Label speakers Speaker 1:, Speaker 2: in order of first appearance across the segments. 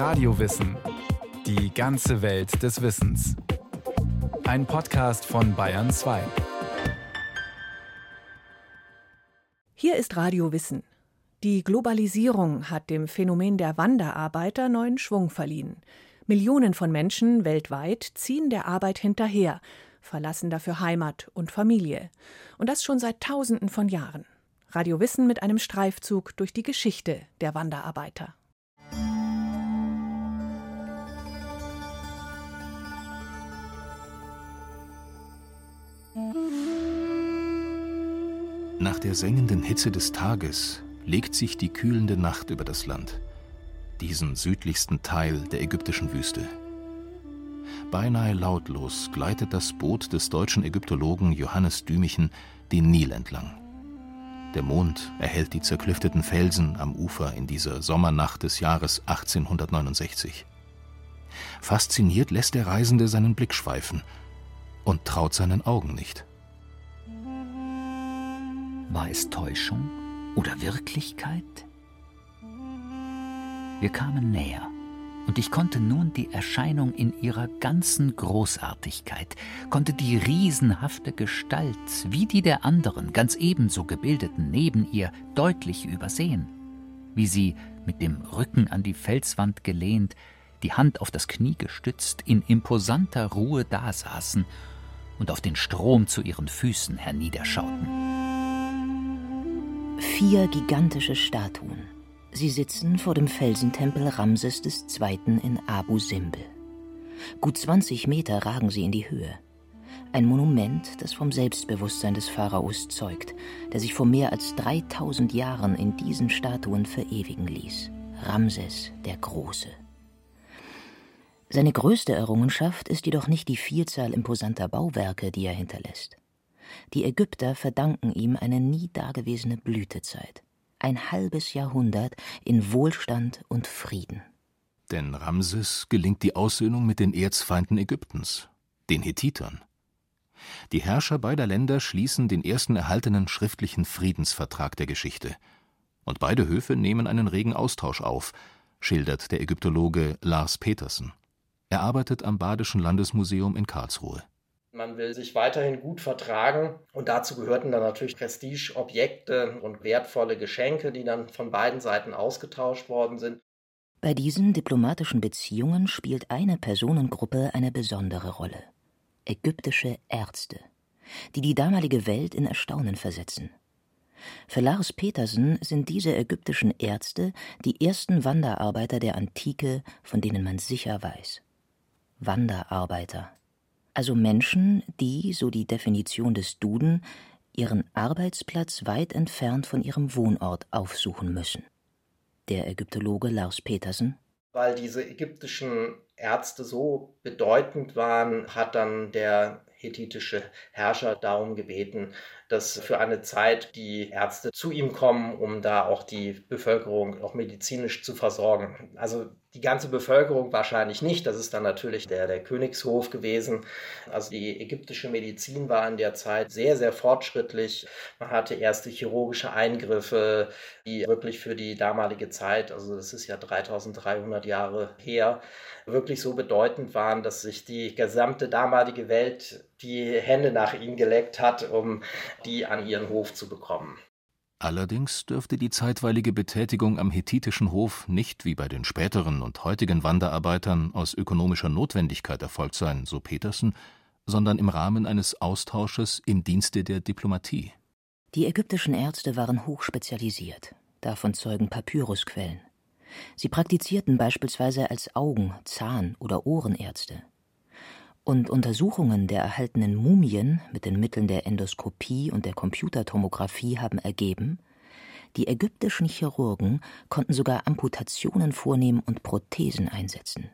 Speaker 1: Radiowissen. Die ganze Welt des Wissens. Ein Podcast von Bayern 2.
Speaker 2: Hier ist Radio Wissen. Die Globalisierung hat dem Phänomen der Wanderarbeiter neuen Schwung verliehen. Millionen von Menschen weltweit ziehen der Arbeit hinterher, verlassen dafür Heimat und Familie. Und das schon seit Tausenden von Jahren. Radio Wissen mit einem Streifzug durch die Geschichte der Wanderarbeiter.
Speaker 3: Nach der sengenden Hitze des Tages legt sich die kühlende Nacht über das Land, diesen südlichsten Teil der ägyptischen Wüste. Beinahe lautlos gleitet das Boot des deutschen Ägyptologen Johannes Dümichen den Nil entlang. Der Mond erhellt die zerklüfteten Felsen am Ufer in dieser Sommernacht des Jahres 1869. Fasziniert lässt der Reisende seinen Blick schweifen und traut seinen Augen nicht.
Speaker 4: War es Täuschung oder Wirklichkeit? Wir kamen näher und ich konnte nun die Erscheinung in ihrer ganzen Großartigkeit, konnte die riesenhafte Gestalt, wie die der anderen, ganz ebenso gebildeten neben ihr, deutlich übersehen, wie sie, mit dem Rücken an die Felswand gelehnt, die Hand auf das Knie gestützt, in imposanter Ruhe dasaßen und auf den Strom zu ihren Füßen herniederschauten.
Speaker 5: Vier gigantische Statuen Sie sitzen vor dem Felsentempel Ramses II. in Abu Simbel. Gut 20 Meter ragen sie in die Höhe. Ein Monument, das vom Selbstbewusstsein des Pharaos zeugt, der sich vor mehr als 3000 Jahren in diesen Statuen verewigen ließ. Ramses der Große. Seine größte Errungenschaft ist jedoch nicht die Vielzahl imposanter Bauwerke, die er hinterlässt. Die Ägypter verdanken ihm eine nie dagewesene Blütezeit ein halbes Jahrhundert in Wohlstand und Frieden.
Speaker 3: Denn Ramses gelingt die Aussöhnung mit den Erzfeinden Ägyptens, den Hethitern. Die Herrscher beider Länder schließen den ersten erhaltenen schriftlichen Friedensvertrag der Geschichte. Und beide Höfe nehmen einen regen Austausch auf, schildert der Ägyptologe Lars Petersen. Er arbeitet am Badischen Landesmuseum in Karlsruhe.
Speaker 6: Man will sich weiterhin gut vertragen und dazu gehörten dann natürlich Prestigeobjekte und wertvolle Geschenke, die dann von beiden Seiten ausgetauscht worden sind.
Speaker 5: Bei diesen diplomatischen Beziehungen spielt eine Personengruppe eine besondere Rolle. Ägyptische Ärzte, die die damalige Welt in Erstaunen versetzen. Für Lars Petersen sind diese ägyptischen Ärzte die ersten Wanderarbeiter der Antike, von denen man sicher weiß. Wanderarbeiter also Menschen, die, so die Definition des Duden, ihren Arbeitsplatz weit entfernt von ihrem Wohnort aufsuchen müssen. Der Ägyptologe Lars Petersen
Speaker 6: weil diese ägyptischen Ärzte so bedeutend waren, hat dann der hethitische Herrscher darum gebeten, dass für eine Zeit die Ärzte zu ihm kommen, um da auch die Bevölkerung auch medizinisch zu versorgen. Also die ganze Bevölkerung wahrscheinlich nicht. Das ist dann natürlich der, der Königshof gewesen. Also die ägyptische Medizin war in der Zeit sehr, sehr fortschrittlich. Man hatte erste chirurgische Eingriffe, die wirklich für die damalige Zeit, also das ist ja 3300 Jahre her, wirklich so bedeutend waren, dass sich die gesamte damalige Welt die Hände nach ihnen geleckt hat, um die an ihren Hof zu bekommen.
Speaker 3: Allerdings dürfte die zeitweilige Betätigung am hethitischen Hof nicht wie bei den späteren und heutigen Wanderarbeitern aus ökonomischer Notwendigkeit erfolgt sein, so Petersen, sondern im Rahmen eines Austausches im Dienste der Diplomatie.
Speaker 5: Die ägyptischen Ärzte waren hochspezialisiert, davon zeugen Papyrusquellen. Sie praktizierten beispielsweise als Augen-, Zahn- oder Ohrenärzte und Untersuchungen der erhaltenen Mumien mit den Mitteln der Endoskopie und der Computertomographie haben ergeben, die ägyptischen Chirurgen konnten sogar Amputationen vornehmen und Prothesen einsetzen.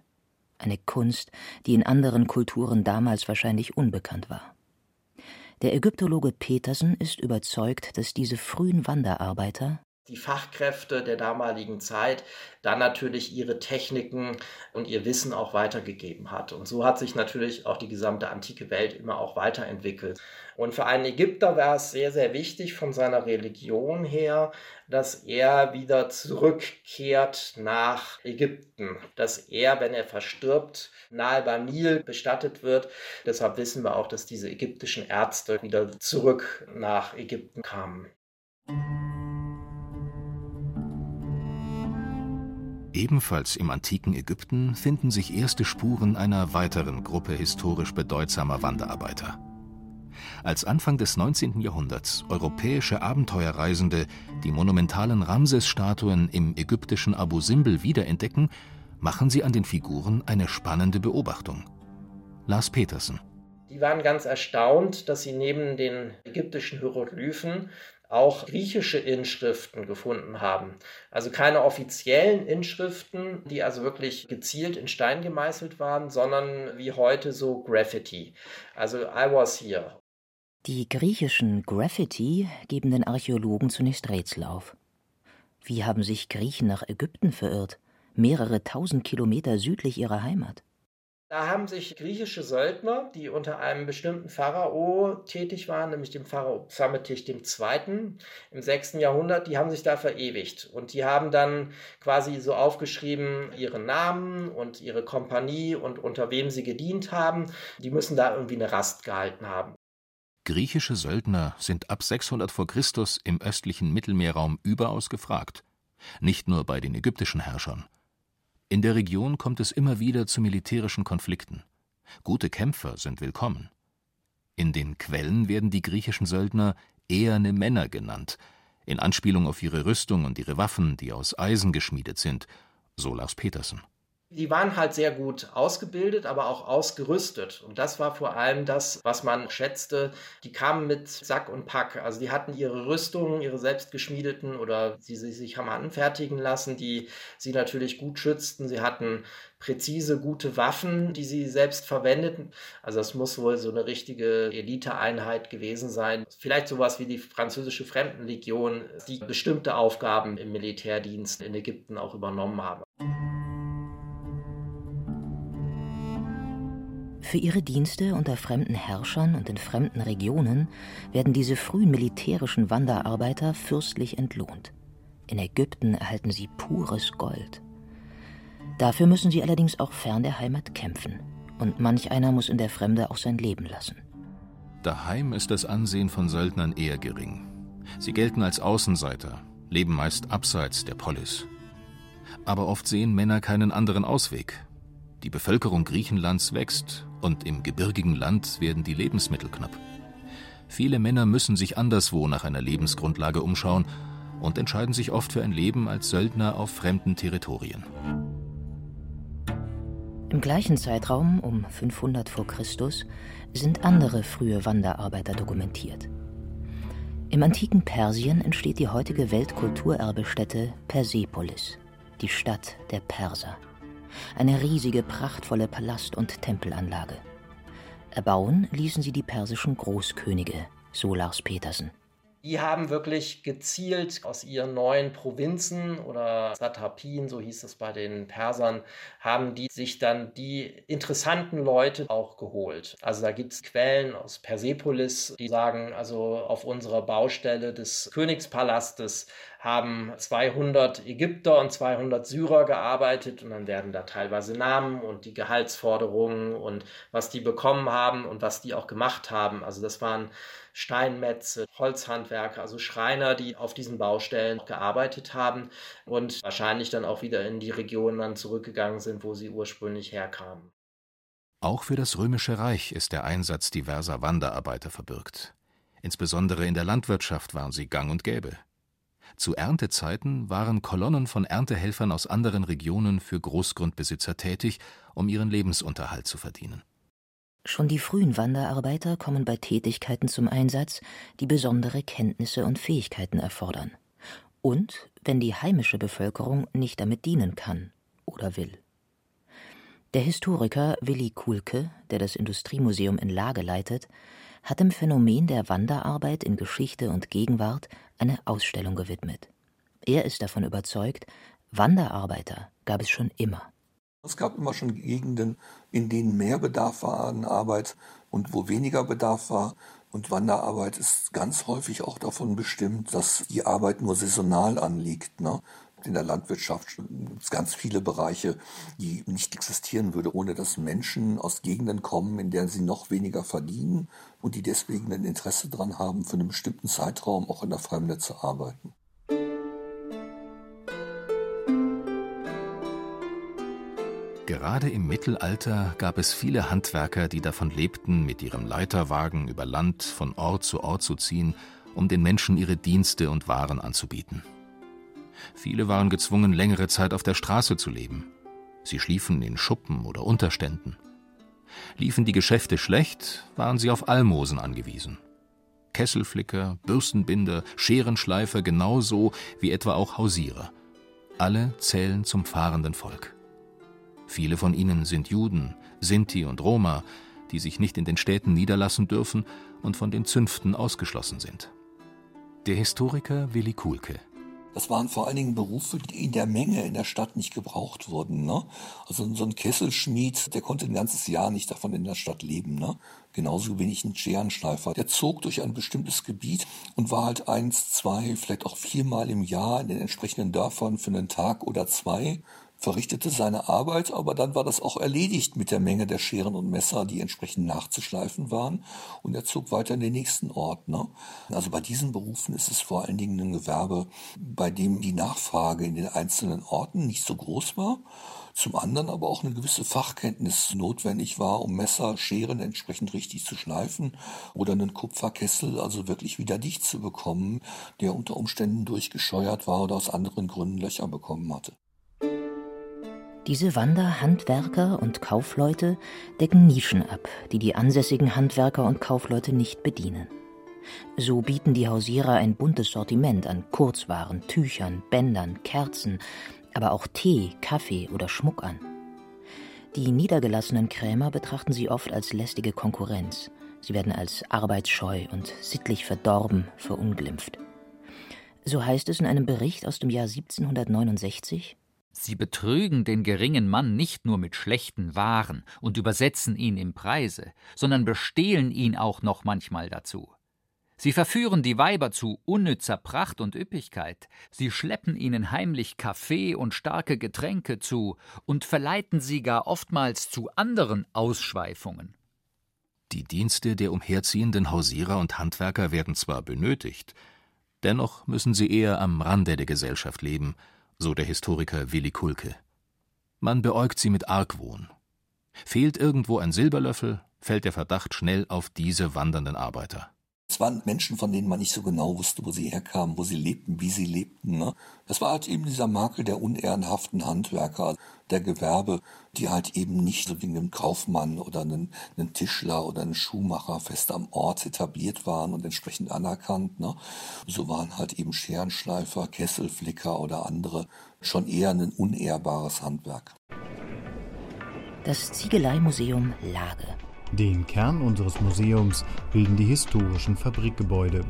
Speaker 5: Eine Kunst, die in anderen Kulturen damals wahrscheinlich unbekannt war. Der Ägyptologe Petersen ist überzeugt, dass diese frühen Wanderarbeiter
Speaker 6: die Fachkräfte der damaligen Zeit dann natürlich ihre Techniken und ihr Wissen auch weitergegeben hat. Und so hat sich natürlich auch die gesamte antike Welt immer auch weiterentwickelt. Und für einen Ägypter war es sehr, sehr wichtig von seiner Religion her, dass er wieder zurückkehrt nach Ägypten, dass er, wenn er verstirbt, nahe beim Nil bestattet wird. Deshalb wissen wir auch, dass diese ägyptischen Ärzte wieder zurück nach Ägypten kamen.
Speaker 3: Ebenfalls im antiken Ägypten finden sich erste Spuren einer weiteren Gruppe historisch bedeutsamer Wanderarbeiter. Als Anfang des 19. Jahrhunderts europäische Abenteuerreisende die monumentalen Ramses-Statuen im ägyptischen Abu Simbel wiederentdecken, machen sie an den Figuren eine spannende Beobachtung. Lars Petersen.
Speaker 6: Die waren ganz erstaunt, dass sie neben den ägyptischen Hieroglyphen auch griechische Inschriften gefunden haben. Also keine offiziellen Inschriften, die also wirklich gezielt in Stein gemeißelt waren, sondern wie heute so Graffiti. Also I was here.
Speaker 5: Die griechischen Graffiti geben den Archäologen zunächst Rätsel auf. Wie haben sich Griechen nach Ägypten verirrt, mehrere tausend Kilometer südlich ihrer Heimat?
Speaker 6: Da haben sich griechische Söldner, die unter einem bestimmten Pharao tätig waren, nämlich dem Pharao Psammetisch II. im 6. Jahrhundert, die haben sich da verewigt. Und die haben dann quasi so aufgeschrieben, ihren Namen und ihre Kompanie und unter wem sie gedient haben. Die müssen da irgendwie eine Rast gehalten haben.
Speaker 3: Griechische Söldner sind ab 600 v. Chr. im östlichen Mittelmeerraum überaus gefragt. Nicht nur bei den ägyptischen Herrschern. In der Region kommt es immer wieder zu militärischen Konflikten. Gute Kämpfer sind willkommen. In den Quellen werden die griechischen Söldner eherne Männer genannt, in Anspielung auf ihre Rüstung und ihre Waffen, die aus Eisen geschmiedet sind, so Lars Petersen.
Speaker 6: Die waren halt sehr gut ausgebildet, aber auch ausgerüstet. Und das war vor allem das, was man schätzte. Die kamen mit Sack und Pack. Also die hatten ihre Rüstungen, ihre selbstgeschmiedeten oder die sie sich haben anfertigen lassen, die sie natürlich gut schützten. Sie hatten präzise gute Waffen, die sie selbst verwendeten. Also das muss wohl so eine richtige Eliteeinheit gewesen sein. Vielleicht sowas wie die französische Fremdenlegion, die bestimmte Aufgaben im Militärdienst in Ägypten auch übernommen haben.
Speaker 5: Für ihre Dienste unter fremden Herrschern und in fremden Regionen werden diese frühen militärischen Wanderarbeiter fürstlich entlohnt. In Ägypten erhalten sie pures Gold. Dafür müssen sie allerdings auch fern der Heimat kämpfen. Und manch einer muss in der Fremde auch sein Leben lassen.
Speaker 3: Daheim ist das Ansehen von Söldnern eher gering. Sie gelten als Außenseiter, leben meist abseits der Polis. Aber oft sehen Männer keinen anderen Ausweg. Die Bevölkerung Griechenlands wächst und im gebirgigen Land werden die Lebensmittel knapp. Viele Männer müssen sich anderswo nach einer Lebensgrundlage umschauen und entscheiden sich oft für ein Leben als Söldner auf fremden Territorien.
Speaker 5: Im gleichen Zeitraum, um 500 v. Chr., sind andere frühe Wanderarbeiter dokumentiert. Im antiken Persien entsteht die heutige Weltkulturerbestätte Persepolis, die Stadt der Perser eine riesige, prachtvolle Palast- und Tempelanlage. Erbauen ließen sie die persischen Großkönige, so Lars Petersen.
Speaker 6: Die haben wirklich gezielt aus ihren neuen Provinzen oder Satrapien, so hieß es bei den Persern, haben die sich dann die interessanten Leute auch geholt. Also da gibt es Quellen aus Persepolis, die sagen, also auf unserer Baustelle des Königspalastes haben 200 Ägypter und 200 Syrer gearbeitet und dann werden da teilweise Namen und die Gehaltsforderungen und was die bekommen haben und was die auch gemacht haben. Also das waren Steinmetze, Holzhandwerker, also Schreiner, die auf diesen Baustellen gearbeitet haben und wahrscheinlich dann auch wieder in die Region dann zurückgegangen sind, wo sie ursprünglich herkamen.
Speaker 3: Auch für das Römische Reich ist der Einsatz diverser Wanderarbeiter verbürgt. Insbesondere in der Landwirtschaft waren sie gang und gäbe. Zu Erntezeiten waren Kolonnen von Erntehelfern aus anderen Regionen für Großgrundbesitzer tätig, um ihren Lebensunterhalt zu verdienen.
Speaker 5: Schon die frühen Wanderarbeiter kommen bei Tätigkeiten zum Einsatz, die besondere Kenntnisse und Fähigkeiten erfordern. Und wenn die heimische Bevölkerung nicht damit dienen kann oder will. Der Historiker Willi Kuhlke, der das Industriemuseum in Lage leitet, hat dem Phänomen der Wanderarbeit in Geschichte und Gegenwart eine Ausstellung gewidmet. Er ist davon überzeugt, Wanderarbeiter gab es schon immer.
Speaker 7: Es gab immer schon Gegenden, in denen mehr Bedarf war an Arbeit und wo weniger Bedarf war. Und Wanderarbeit ist ganz häufig auch davon bestimmt, dass die Arbeit nur saisonal anliegt. Ne? In der Landwirtschaft gibt es ganz viele Bereiche, die nicht existieren würden, ohne dass Menschen aus Gegenden kommen, in denen sie noch weniger verdienen und die deswegen ein Interesse daran haben, für einen bestimmten Zeitraum auch in der Fremde zu arbeiten.
Speaker 3: Gerade im Mittelalter gab es viele Handwerker, die davon lebten, mit ihrem Leiterwagen über Land von Ort zu Ort zu ziehen, um den Menschen ihre Dienste und Waren anzubieten. Viele waren gezwungen, längere Zeit auf der Straße zu leben. Sie schliefen in Schuppen oder Unterständen. Liefen die Geschäfte schlecht, waren sie auf Almosen angewiesen. Kesselflicker, Bürstenbinder, Scherenschleifer genauso wie etwa auch Hausierer. Alle zählen zum fahrenden Volk. Viele von ihnen sind Juden, Sinti und Roma, die sich nicht in den Städten niederlassen dürfen und von den Zünften ausgeschlossen sind. Der Historiker Willi Kuhlke
Speaker 7: das waren vor allen Dingen Berufe, die in der Menge in der Stadt nicht gebraucht wurden. Ne? Also so ein Kesselschmied, der konnte ein ganzes Jahr nicht davon in der Stadt leben. Ne? Genauso wenig ein Scherenschleifer. Der zog durch ein bestimmtes Gebiet und war halt eins, zwei, vielleicht auch viermal im Jahr in den entsprechenden Dörfern für einen Tag oder zwei verrichtete seine Arbeit, aber dann war das auch erledigt mit der Menge der Scheren und Messer, die entsprechend nachzuschleifen waren. Und er zog weiter in den nächsten Ort. Ne? Also bei diesen Berufen ist es vor allen Dingen ein Gewerbe, bei dem die Nachfrage in den einzelnen Orten nicht so groß war. Zum anderen aber auch eine gewisse Fachkenntnis notwendig war, um Messer, Scheren entsprechend richtig zu schleifen oder einen Kupferkessel also wirklich wieder dicht zu bekommen, der unter Umständen durchgescheuert war oder aus anderen Gründen Löcher bekommen hatte.
Speaker 5: Diese Wander-, Handwerker und Kaufleute decken Nischen ab, die die ansässigen Handwerker und Kaufleute nicht bedienen. So bieten die Hausierer ein buntes Sortiment an Kurzwaren, Tüchern, Bändern, Kerzen, aber auch Tee, Kaffee oder Schmuck an. Die niedergelassenen Krämer betrachten sie oft als lästige Konkurrenz. Sie werden als arbeitsscheu und sittlich verdorben verunglimpft. So heißt es in einem Bericht aus dem Jahr 1769
Speaker 4: Sie betrügen den geringen Mann nicht nur mit schlechten Waren und übersetzen ihn im Preise, sondern bestehlen ihn auch noch manchmal dazu. Sie verführen die Weiber zu unnützer Pracht und Üppigkeit, sie schleppen ihnen heimlich Kaffee und starke Getränke zu und verleiten sie gar oftmals zu anderen Ausschweifungen.
Speaker 3: Die Dienste der umherziehenden Hausierer und Handwerker werden zwar benötigt, dennoch müssen sie eher am Rande der Gesellschaft leben so der Historiker Willi Kulke. Man beäugt sie mit Argwohn. Fehlt irgendwo ein Silberlöffel, fällt der Verdacht schnell auf diese wandernden Arbeiter.
Speaker 7: Es waren Menschen, von denen man nicht so genau wusste, wo sie herkamen, wo sie lebten, wie sie lebten. Ne? Das war halt eben dieser Makel der unehrenhaften Handwerker, der Gewerbe, die halt eben nicht so wie ein Kaufmann oder einen, einen Tischler oder einen Schuhmacher fest am Ort etabliert waren und entsprechend anerkannt. Ne? So waren halt eben Scherenschleifer, Kesselflicker oder andere schon eher ein unehrbares Handwerk.
Speaker 5: Das Ziegeleimuseum Lage
Speaker 8: den Kern unseres Museums bilden die historischen Fabrikgebäude.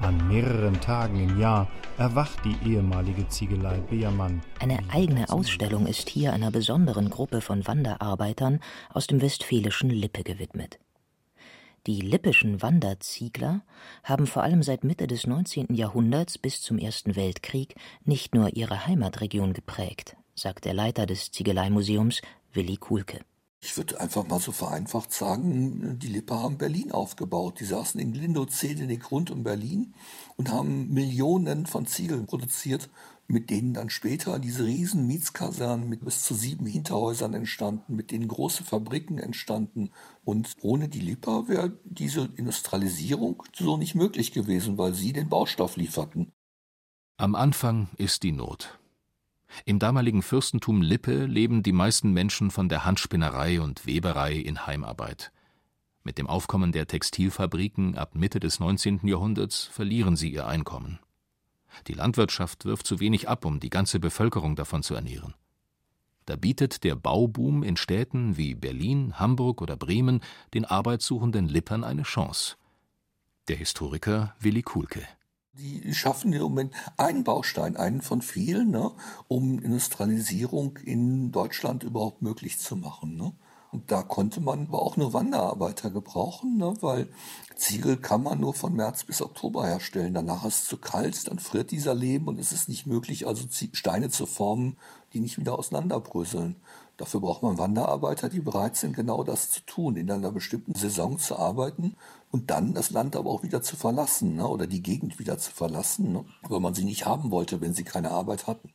Speaker 8: An mehreren Tagen im Jahr erwacht die ehemalige Ziegelei Beermann.
Speaker 5: Eine eigene Ausstellung ist hier einer besonderen Gruppe von Wanderarbeitern aus dem westfälischen Lippe gewidmet. Die lippischen Wanderziegler haben vor allem seit Mitte des 19. Jahrhunderts bis zum Ersten Weltkrieg nicht nur ihre Heimatregion geprägt, sagt der Leiter des Ziegeleimuseums Willi Kuhlke.
Speaker 7: Ich würde einfach mal so vereinfacht sagen, die Lippe haben Berlin aufgebaut. Die saßen in Lindow-Zedenik rund um Berlin und haben Millionen von Ziegeln produziert, mit denen dann später diese riesen Mietskasernen mit bis zu sieben Hinterhäusern entstanden, mit denen große Fabriken entstanden. Und ohne die Lipper wäre diese Industrialisierung so nicht möglich gewesen, weil sie den Baustoff lieferten.
Speaker 3: Am Anfang ist die Not. Im damaligen Fürstentum Lippe leben die meisten Menschen von der Handspinnerei und Weberei in Heimarbeit. Mit dem Aufkommen der Textilfabriken ab Mitte des 19. Jahrhunderts verlieren sie ihr Einkommen. Die Landwirtschaft wirft zu wenig ab, um die ganze Bevölkerung davon zu ernähren. Da bietet der Bauboom in Städten wie Berlin, Hamburg oder Bremen den arbeitssuchenden Lippern eine Chance. Der Historiker Willi Kuhlke
Speaker 7: Die schaffen im Moment einen Baustein, einen von vielen, ne, um Industrialisierung in Deutschland überhaupt möglich zu machen. Ne. Und da konnte man aber auch nur Wanderarbeiter gebrauchen, ne, weil Ziegel kann man nur von März bis Oktober herstellen. Danach ist es zu kalt, dann friert dieser Lehm und es ist nicht möglich, also Steine zu formen, die nicht wieder auseinanderbröseln. Dafür braucht man Wanderarbeiter, die bereit sind, genau das zu tun, in einer bestimmten Saison zu arbeiten und dann das Land aber auch wieder zu verlassen ne, oder die Gegend wieder zu verlassen, ne, weil man sie nicht haben wollte, wenn sie keine Arbeit hatten.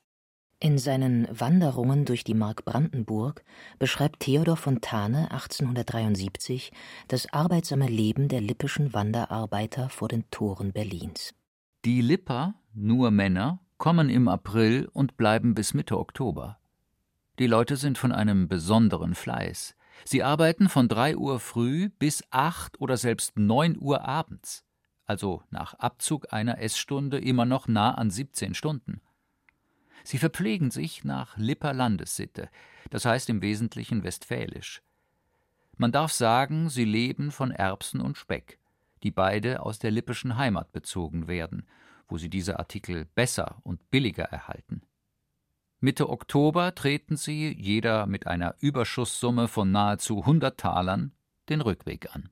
Speaker 5: In seinen Wanderungen durch die Mark Brandenburg beschreibt Theodor Fontane 1873 das arbeitsame Leben der lippischen Wanderarbeiter vor den Toren Berlins.
Speaker 4: Die Lipper, nur Männer, kommen im April und bleiben bis Mitte Oktober. Die Leute sind von einem besonderen Fleiß. Sie arbeiten von drei Uhr früh bis acht oder selbst neun Uhr abends, also nach Abzug einer Essstunde immer noch nah an 17 Stunden. Sie verpflegen sich nach Lipper Landessitte, das heißt im Wesentlichen westfälisch. Man darf sagen, sie leben von Erbsen und Speck, die beide aus der lippischen Heimat bezogen werden, wo sie diese Artikel besser und billiger erhalten. Mitte Oktober treten sie, jeder mit einer Überschusssumme von nahezu 100 Talern, den Rückweg an.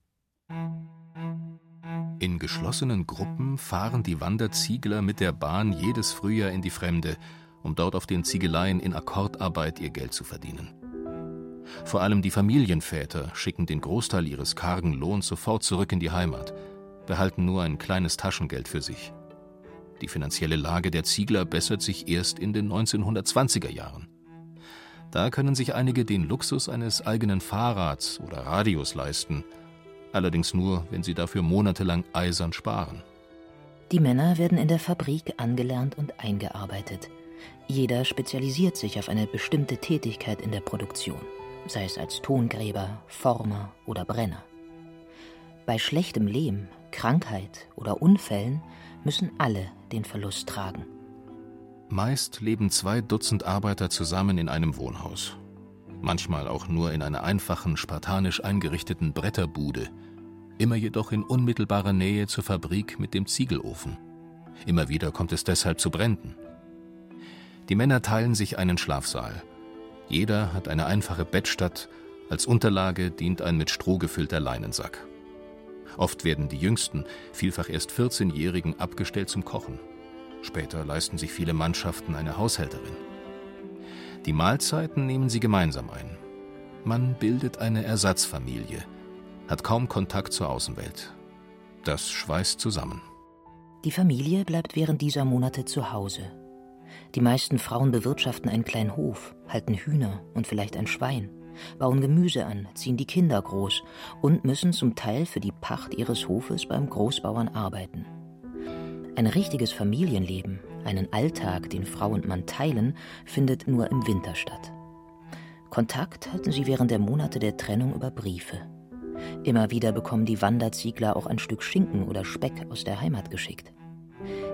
Speaker 3: In geschlossenen Gruppen fahren die Wanderziegler mit der Bahn jedes Frühjahr in die Fremde, um dort auf den Ziegeleien in Akkordarbeit ihr Geld zu verdienen. Vor allem die Familienväter schicken den Großteil ihres kargen Lohns sofort zurück in die Heimat, behalten nur ein kleines Taschengeld für sich. Die finanzielle Lage der Ziegler bessert sich erst in den 1920er Jahren. Da können sich einige den Luxus eines eigenen Fahrrads oder Radios leisten, allerdings nur, wenn sie dafür monatelang eisern sparen.
Speaker 5: Die Männer werden in der Fabrik angelernt und eingearbeitet. Jeder spezialisiert sich auf eine bestimmte Tätigkeit in der Produktion, sei es als Tongräber, Former oder Brenner. Bei schlechtem Lehm, Krankheit oder Unfällen müssen alle den Verlust tragen.
Speaker 3: Meist leben zwei Dutzend Arbeiter zusammen in einem Wohnhaus. Manchmal auch nur in einer einfachen, spartanisch eingerichteten Bretterbude, immer jedoch in unmittelbarer Nähe zur Fabrik mit dem Ziegelofen. Immer wieder kommt es deshalb zu Bränden. Die Männer teilen sich einen Schlafsaal. Jeder hat eine einfache Bettstatt, als Unterlage dient ein mit Stroh gefüllter Leinensack. Oft werden die Jüngsten, vielfach erst 14-Jährigen, abgestellt zum Kochen. Später leisten sich viele Mannschaften eine Haushälterin. Die Mahlzeiten nehmen sie gemeinsam ein. Man bildet eine Ersatzfamilie, hat kaum Kontakt zur Außenwelt. Das schweißt zusammen.
Speaker 5: Die Familie bleibt während dieser Monate zu Hause. Die meisten Frauen bewirtschaften einen kleinen Hof, halten Hühner und vielleicht ein Schwein, bauen Gemüse an, ziehen die Kinder groß und müssen zum Teil für die Pacht ihres Hofes beim Großbauern arbeiten. Ein richtiges Familienleben, einen Alltag, den Frau und Mann teilen, findet nur im Winter statt. Kontakt halten sie während der Monate der Trennung über Briefe. Immer wieder bekommen die Wanderziegler auch ein Stück Schinken oder Speck aus der Heimat geschickt.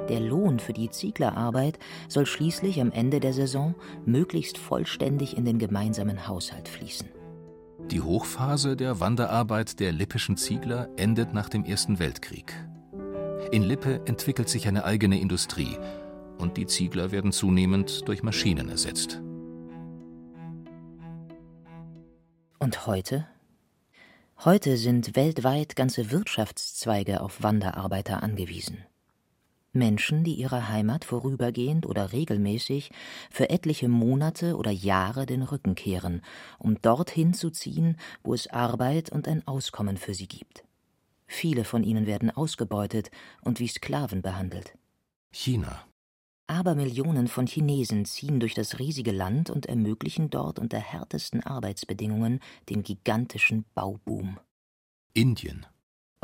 Speaker 5: Der Lohn für die Zieglerarbeit soll schließlich am Ende der Saison möglichst vollständig in den gemeinsamen Haushalt fließen.
Speaker 3: Die Hochphase der Wanderarbeit der lippischen Ziegler endet nach dem Ersten Weltkrieg. In Lippe entwickelt sich eine eigene Industrie und die Ziegler werden zunehmend durch Maschinen ersetzt.
Speaker 5: Und heute? Heute sind weltweit ganze Wirtschaftszweige auf Wanderarbeiter angewiesen. Menschen, die ihrer Heimat vorübergehend oder regelmäßig für etliche Monate oder Jahre den Rücken kehren, um dorthin zu ziehen, wo es Arbeit und ein Auskommen für sie gibt. Viele von ihnen werden ausgebeutet und wie Sklaven behandelt.
Speaker 3: China.
Speaker 5: Aber Millionen von Chinesen ziehen durch das riesige Land und ermöglichen dort unter härtesten Arbeitsbedingungen den gigantischen Bauboom.
Speaker 3: Indien.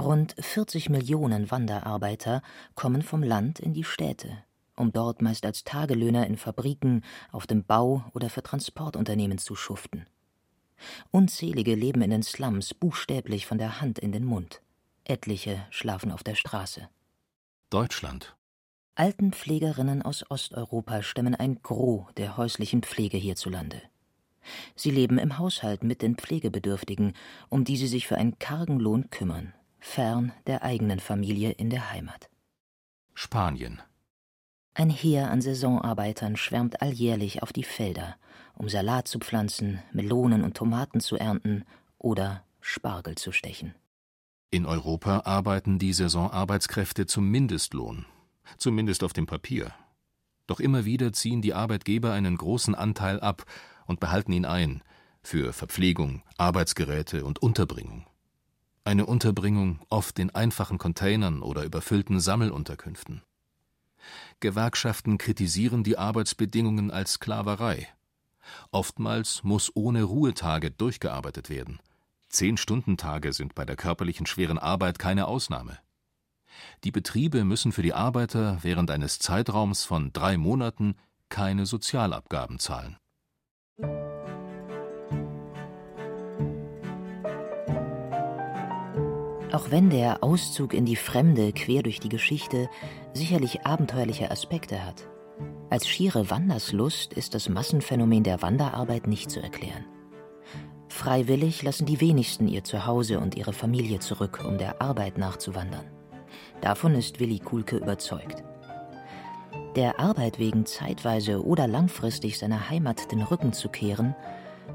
Speaker 5: Rund 40 Millionen Wanderarbeiter kommen vom Land in die Städte, um dort meist als Tagelöhner in Fabriken, auf dem Bau oder für Transportunternehmen zu schuften. Unzählige leben in den Slums buchstäblich von der Hand in den Mund. Etliche schlafen auf der Straße.
Speaker 3: Deutschland.
Speaker 5: Altenpflegerinnen aus Osteuropa stemmen ein Gros der häuslichen Pflege hierzulande. Sie leben im Haushalt mit den Pflegebedürftigen, um die sie sich für einen kargen Lohn kümmern fern der eigenen Familie in der Heimat.
Speaker 3: Spanien.
Speaker 5: Ein Heer an Saisonarbeitern schwärmt alljährlich auf die Felder, um Salat zu pflanzen, Melonen und Tomaten zu ernten oder Spargel zu stechen.
Speaker 3: In Europa arbeiten die Saisonarbeitskräfte zum Mindestlohn, zumindest auf dem Papier. Doch immer wieder ziehen die Arbeitgeber einen großen Anteil ab und behalten ihn ein für Verpflegung, Arbeitsgeräte und Unterbringung. Eine Unterbringung oft in einfachen Containern oder überfüllten Sammelunterkünften. Gewerkschaften kritisieren die Arbeitsbedingungen als Sklaverei. Oftmals muss ohne Ruhetage durchgearbeitet werden. Zehn-Stunden-Tage sind bei der körperlichen schweren Arbeit keine Ausnahme. Die Betriebe müssen für die Arbeiter während eines Zeitraums von drei Monaten keine Sozialabgaben zahlen.
Speaker 5: Auch wenn der Auszug in die Fremde quer durch die Geschichte sicherlich abenteuerliche Aspekte hat, als schiere Wanderslust ist das Massenphänomen der Wanderarbeit nicht zu erklären. Freiwillig lassen die wenigsten ihr Zuhause und ihre Familie zurück, um der Arbeit nachzuwandern. Davon ist Willi Kuhlke überzeugt. Der Arbeit wegen zeitweise oder langfristig seiner Heimat den Rücken zu kehren,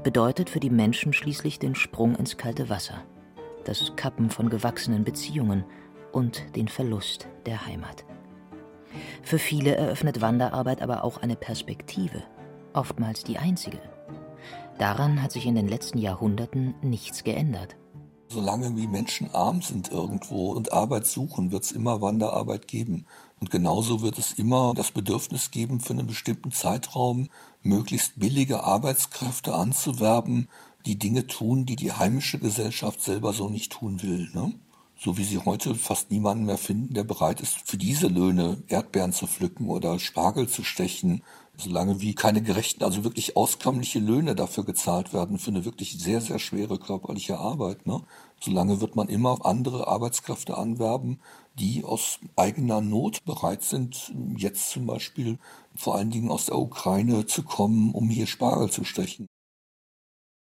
Speaker 5: bedeutet für die Menschen schließlich den Sprung ins kalte Wasser das Kappen von gewachsenen Beziehungen und den Verlust der Heimat. Für viele eröffnet Wanderarbeit aber auch eine Perspektive, oftmals die einzige. Daran hat sich in den letzten Jahrhunderten nichts geändert.
Speaker 7: Solange wie Menschen arm sind irgendwo und Arbeit suchen, wird es immer Wanderarbeit geben. Und genauso wird es immer das Bedürfnis geben, für einen bestimmten Zeitraum möglichst billige Arbeitskräfte anzuwerben die Dinge tun, die die heimische Gesellschaft selber so nicht tun will. Ne? So wie sie heute fast niemanden mehr finden, der bereit ist, für diese Löhne Erdbeeren zu pflücken oder Spargel zu stechen, solange wie keine gerechten, also wirklich auskömmliche Löhne dafür gezahlt werden, für eine wirklich sehr, sehr schwere körperliche Arbeit. Ne? Solange wird man immer andere Arbeitskräfte anwerben, die aus eigener Not bereit sind, jetzt zum Beispiel vor allen Dingen aus der Ukraine zu kommen, um hier Spargel zu stechen.